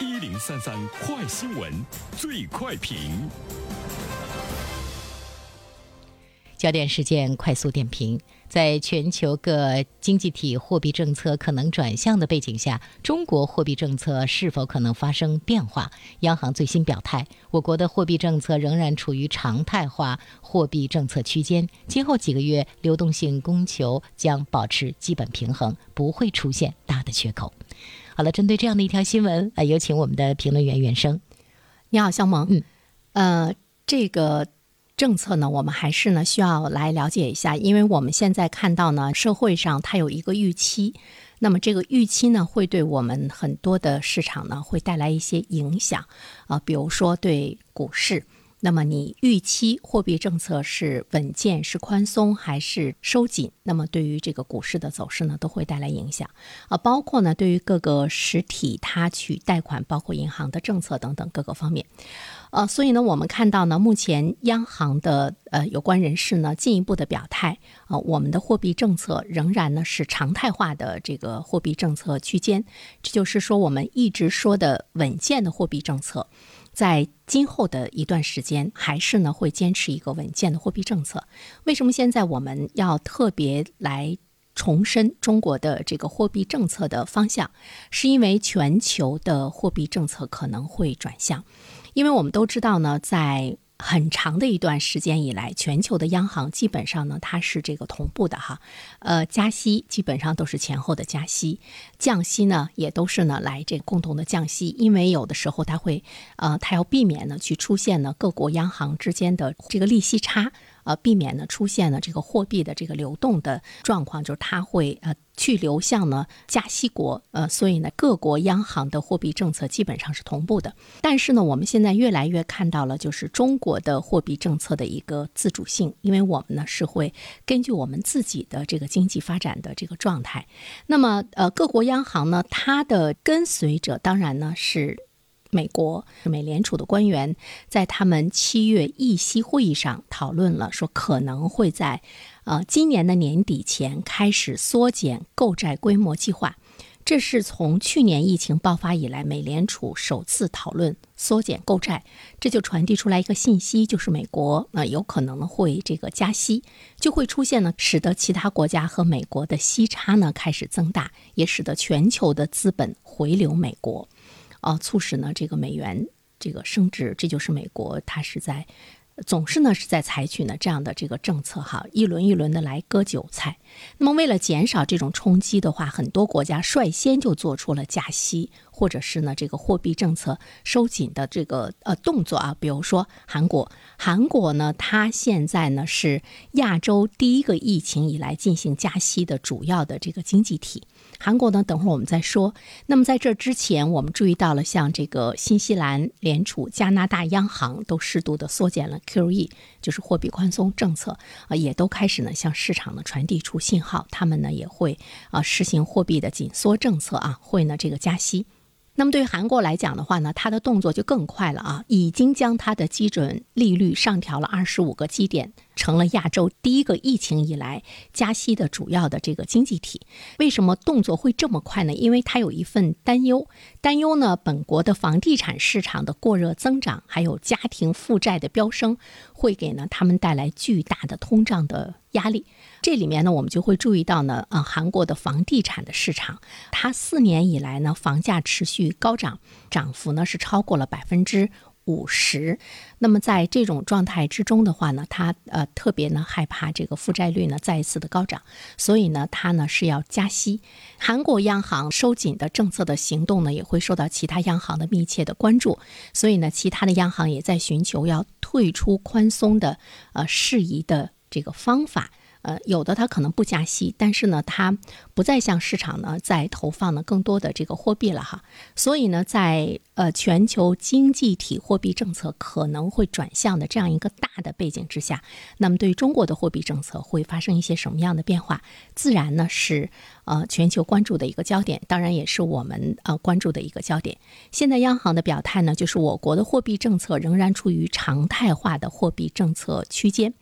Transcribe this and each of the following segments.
一零三三快新闻，最快评。焦点事件快速点评：在全球各经济体货币政策可能转向的背景下，中国货币政策是否可能发生变化？央行最新表态，我国的货币政策仍然处于常态化货币政策区间，今后几个月流动性供求将保持基本平衡，不会出现大的缺口。好了，针对这样的一条新闻，来有请我们的评论员袁生。你好，肖萌。嗯，呃，这个。政策呢，我们还是呢需要来了解一下，因为我们现在看到呢，社会上它有一个预期，那么这个预期呢，会对我们很多的市场呢，会带来一些影响啊，比如说对股市。那么你预期货币政策是稳健、是宽松还是收紧？那么对于这个股市的走势呢，都会带来影响啊。包括呢，对于各个实体它去贷款，包括银行的政策等等各个方面。呃，所以呢，我们看到呢，目前央行的呃有关人士呢进一步的表态啊，我们的货币政策仍然呢是常态化的这个货币政策区间，这就是说我们一直说的稳健的货币政策。在今后的一段时间，还是呢会坚持一个稳健的货币政策。为什么现在我们要特别来重申中国的这个货币政策的方向？是因为全球的货币政策可能会转向，因为我们都知道呢，在很长的一段时间以来，全球的央行基本上呢，它是这个同步的哈，呃，加息基本上都是前后的加息，降息呢也都是呢来这共同的降息，因为有的时候它会，呃，它要避免呢去出现呢各国央行之间的这个利息差。呃，避免呢出现呢这个货币的这个流动的状况，就是它会呃去流向呢加息国，呃，所以呢各国央行的货币政策基本上是同步的。但是呢，我们现在越来越看到了，就是中国的货币政策的一个自主性，因为我们呢是会根据我们自己的这个经济发展的这个状态。那么呃，各国央行呢，它的跟随者当然呢是。美国美联储的官员在他们七月议息会议上讨论了，说可能会在呃今年的年底前开始缩减购债规模计划。这是从去年疫情爆发以来，美联储首次讨论缩减购债，这就传递出来一个信息，就是美国呃有可能会这个加息，就会出现呢，使得其他国家和美国的息差呢开始增大，也使得全球的资本回流美国。啊，促使呢这个美元这个升值，这就是美国它是在总是呢是在采取呢这样的这个政策哈，一轮一轮的来割韭菜。那么为了减少这种冲击的话，很多国家率先就做出了加息。或者是呢，这个货币政策收紧的这个呃动作啊，比如说韩国，韩国呢，它现在呢是亚洲第一个疫情以来进行加息的主要的这个经济体。韩国呢，等会儿我们再说。那么在这之前，我们注意到了，像这个新西兰联储、加拿大央行都适度的缩减了 QE，就是货币宽松政策啊，也都开始呢向市场呢传递出信号，他们呢也会啊实行货币的紧缩政策啊，会呢这个加息。那么对于韩国来讲的话呢，它的动作就更快了啊，已经将它的基准利率上调了二十五个基点。成了亚洲第一个疫情以来加息的主要的这个经济体。为什么动作会这么快呢？因为它有一份担忧，担忧呢，本国的房地产市场的过热增长，还有家庭负债的飙升，会给呢他们带来巨大的通胀的压力。这里面呢，我们就会注意到呢，啊，韩国的房地产的市场，它四年以来呢，房价持续高涨，涨幅呢是超过了百分之。五十，那么在这种状态之中的话呢，他呃特别呢害怕这个负债率呢再一次的高涨，所以呢他呢是要加息。韩国央行收紧的政策的行动呢也会受到其他央行的密切的关注，所以呢其他的央行也在寻求要退出宽松的呃适宜的这个方法。呃，有的它可能不加息，但是呢，它不再向市场呢再投放呢更多的这个货币了哈。所以呢，在呃全球经济体货币政策可能会转向的这样一个大的背景之下，那么对于中国的货币政策会发生一些什么样的变化？自然呢是呃全球关注的一个焦点，当然也是我们呃关注的一个焦点。现在央行的表态呢，就是我国的货币政策仍然处于常态化的货币政策区间。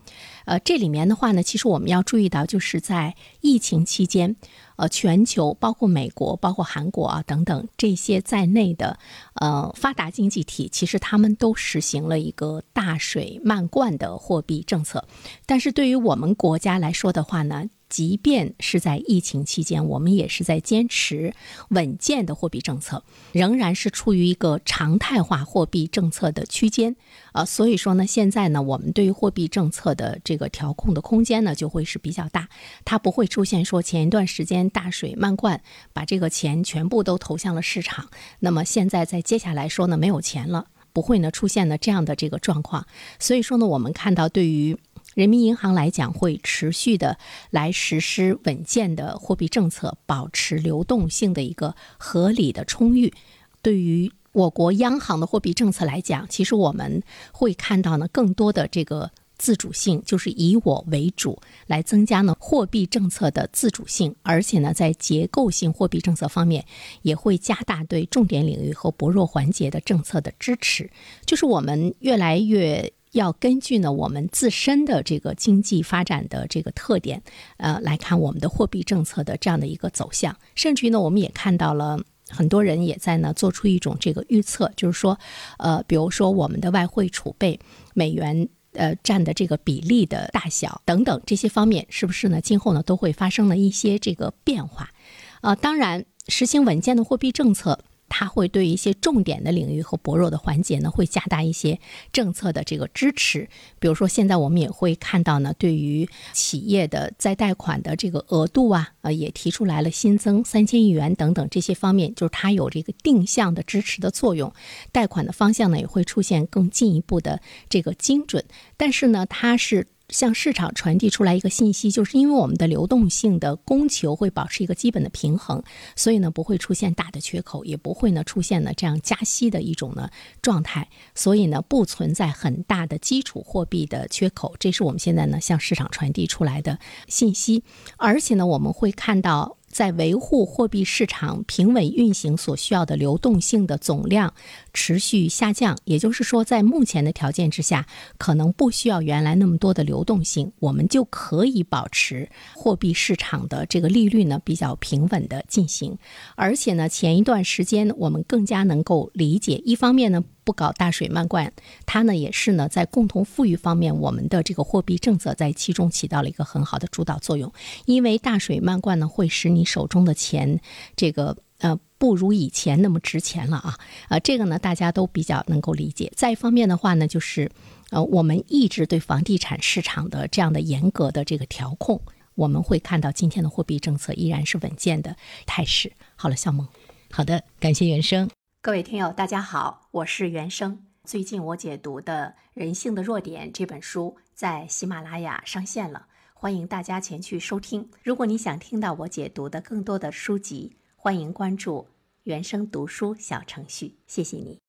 呃，这里面的话呢，其实我们要注意到，就是在疫情期间，呃，全球包括美国、包括韩国啊等等这些在内的呃发达经济体，其实他们都实行了一个大水漫灌的货币政策。但是对于我们国家来说的话呢，即便是在疫情期间，我们也是在坚持稳健的货币政策，仍然是处于一个常态化货币政策的区间。呃，所以说呢，现在呢，我们对于货币政策的这个调控的空间呢，就会是比较大，它不会出现说前一段时间大水漫灌，把这个钱全部都投向了市场，那么现在在接下来说呢，没有钱了，不会呢出现呢这样的这个状况。所以说呢，我们看到对于人民银行来讲，会持续的来实施稳健的货币政策，保持流动性的一个合理的充裕。对于我国央行的货币政策来讲，其实我们会看到呢更多的这个自主性，就是以我为主，来增加呢货币政策的自主性，而且呢在结构性货币政策方面，也会加大对重点领域和薄弱环节的政策的支持，就是我们越来越。要根据呢我们自身的这个经济发展的这个特点，呃，来看我们的货币政策的这样的一个走向。甚至于呢，我们也看到了很多人也在呢做出一种这个预测，就是说，呃，比如说我们的外汇储备、美元呃占的这个比例的大小等等这些方面，是不是呢今后呢都会发生了一些这个变化？呃，当然，实行稳健的货币政策。它会对一些重点的领域和薄弱的环节呢，会加大一些政策的这个支持。比如说，现在我们也会看到呢，对于企业的再贷款的这个额度啊，呃，也提出来了新增三千亿元等等这些方面，就是它有这个定向的支持的作用。贷款的方向呢，也会出现更进一步的这个精准。但是呢，它是。向市场传递出来一个信息，就是因为我们的流动性的供求会保持一个基本的平衡，所以呢不会出现大的缺口，也不会呢出现呢这样加息的一种呢状态，所以呢不存在很大的基础货币的缺口，这是我们现在呢向市场传递出来的信息，而且呢我们会看到。在维护货币市场平稳运行所需要的流动性的总量持续下降，也就是说，在目前的条件之下，可能不需要原来那么多的流动性，我们就可以保持货币市场的这个利率呢比较平稳的进行。而且呢，前一段时间我们更加能够理解，一方面呢。不搞大水漫灌，它呢也是呢在共同富裕方面，我们的这个货币政策在其中起到了一个很好的主导作用。因为大水漫灌呢，会使你手中的钱这个呃不如以前那么值钱了啊啊，这个呢大家都比较能够理解。再一方面的话呢，就是呃我们一直对房地产市场的这样的严格的这个调控，我们会看到今天的货币政策依然是稳健的态势。好了，小萌，好的，感谢原生。各位听友，大家好，我是原生。最近我解读的《人性的弱点》这本书在喜马拉雅上线了，欢迎大家前去收听。如果你想听到我解读的更多的书籍，欢迎关注原生读书小程序。谢谢你。